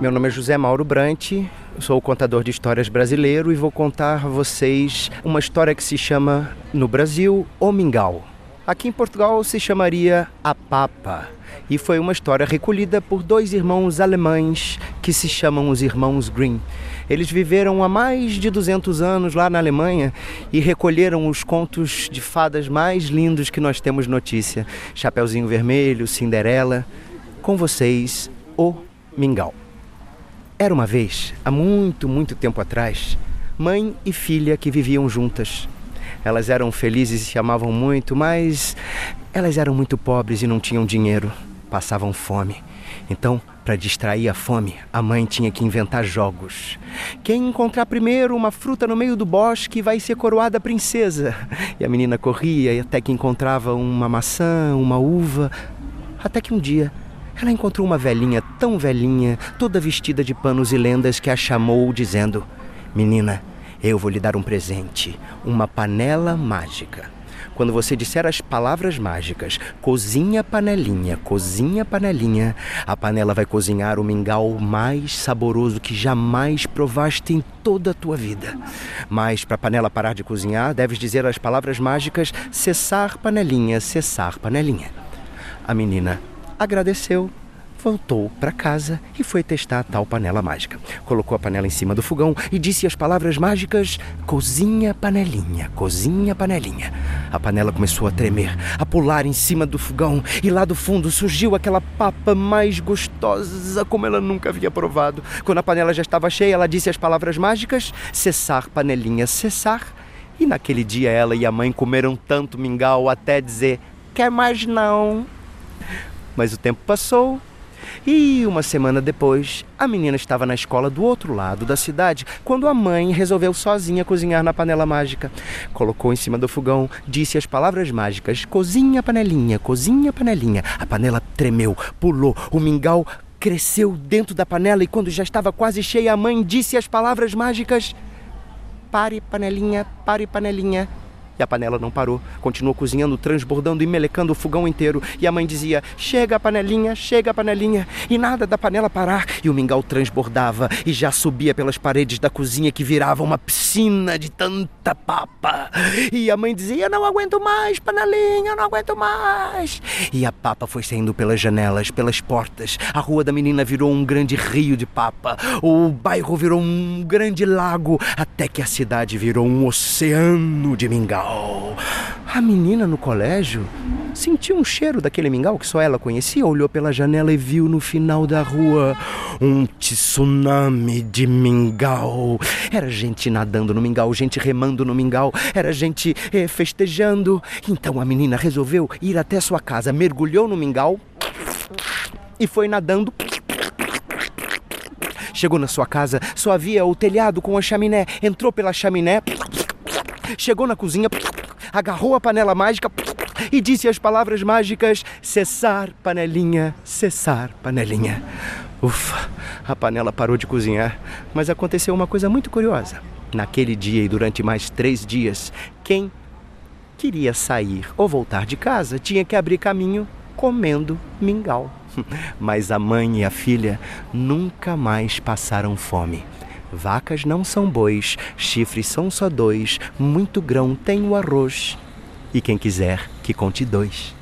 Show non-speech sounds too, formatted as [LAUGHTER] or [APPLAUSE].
Meu nome é José Mauro Brant, sou contador de histórias brasileiro e vou contar a vocês uma história que se chama, no Brasil, O Mingau. Aqui em Portugal se chamaria A Papa e foi uma história recolhida por dois irmãos alemães que se chamam os Irmãos Grimm. Eles viveram há mais de 200 anos lá na Alemanha e recolheram os contos de fadas mais lindos que nós temos notícia: Chapeuzinho Vermelho, Cinderela. Com vocês, O Mingau. Era uma vez, há muito, muito tempo atrás, mãe e filha que viviam juntas. Elas eram felizes e se amavam muito, mas elas eram muito pobres e não tinham dinheiro, passavam fome. Então, para distrair a fome, a mãe tinha que inventar jogos. Quem encontrar primeiro uma fruta no meio do bosque vai ser coroada princesa. E a menina corria até que encontrava uma maçã, uma uva, até que um dia ela encontrou uma velhinha tão velhinha, toda vestida de panos e lendas, que a chamou, dizendo: Menina, eu vou lhe dar um presente, uma panela mágica. Quando você disser as palavras mágicas, cozinha panelinha, cozinha panelinha, a panela vai cozinhar o mingau mais saboroso que jamais provaste em toda a tua vida. Mas para a panela parar de cozinhar, deves dizer as palavras mágicas: cessar panelinha, cessar panelinha. A menina agradeceu, voltou para casa e foi testar a tal panela mágica. Colocou a panela em cima do fogão e disse as palavras mágicas: cozinha panelinha, cozinha panelinha. A panela começou a tremer, a pular em cima do fogão e lá do fundo surgiu aquela papa mais gostosa como ela nunca havia provado. Quando a panela já estava cheia, ela disse as palavras mágicas: cessar panelinha, cessar. E naquele dia ela e a mãe comeram tanto mingau até dizer: quer mais não. Mas o tempo passou e uma semana depois, a menina estava na escola do outro lado da cidade quando a mãe resolveu sozinha cozinhar na panela mágica. Colocou em cima do fogão, disse as palavras mágicas: cozinha panelinha, cozinha panelinha. A panela tremeu, pulou, o mingau cresceu dentro da panela e quando já estava quase cheia, a mãe disse as palavras mágicas: pare panelinha, pare panelinha. E a panela não parou, continuou cozinhando, transbordando e melecando o fogão inteiro. E a mãe dizia: Chega a panelinha, chega a panelinha. E nada da panela parar. E o mingau transbordava e já subia pelas paredes da cozinha que virava uma piscina de tanta papa. E a mãe dizia: Não aguento mais, panelinha, não aguento mais. E a papa foi saindo pelas janelas, pelas portas. A rua da menina virou um grande rio de papa. O bairro virou um grande lago. Até que a cidade virou um oceano de mingau A menina no colégio sentiu um cheiro daquele mingau que só ela conhecia, olhou pela janela e viu no final da rua um tsunami de mingau. Era gente nadando no mingau, gente remando no mingau, era gente eh, festejando. Então a menina resolveu ir até sua casa, mergulhou no mingau e foi nadando Chegou na sua casa, só havia o telhado com a chaminé. Entrou pela chaminé, chegou na cozinha, agarrou a panela mágica e disse as palavras mágicas: cessar, panelinha, cessar, panelinha. Ufa, a panela parou de cozinhar, mas aconteceu uma coisa muito curiosa. Naquele dia e durante mais três dias, quem queria sair ou voltar de casa tinha que abrir caminho comendo mingau. [LAUGHS] Mas a mãe e a filha nunca mais passaram fome. Vacas não são bois, chifres são só dois, muito grão tem o arroz. E quem quiser, que conte dois.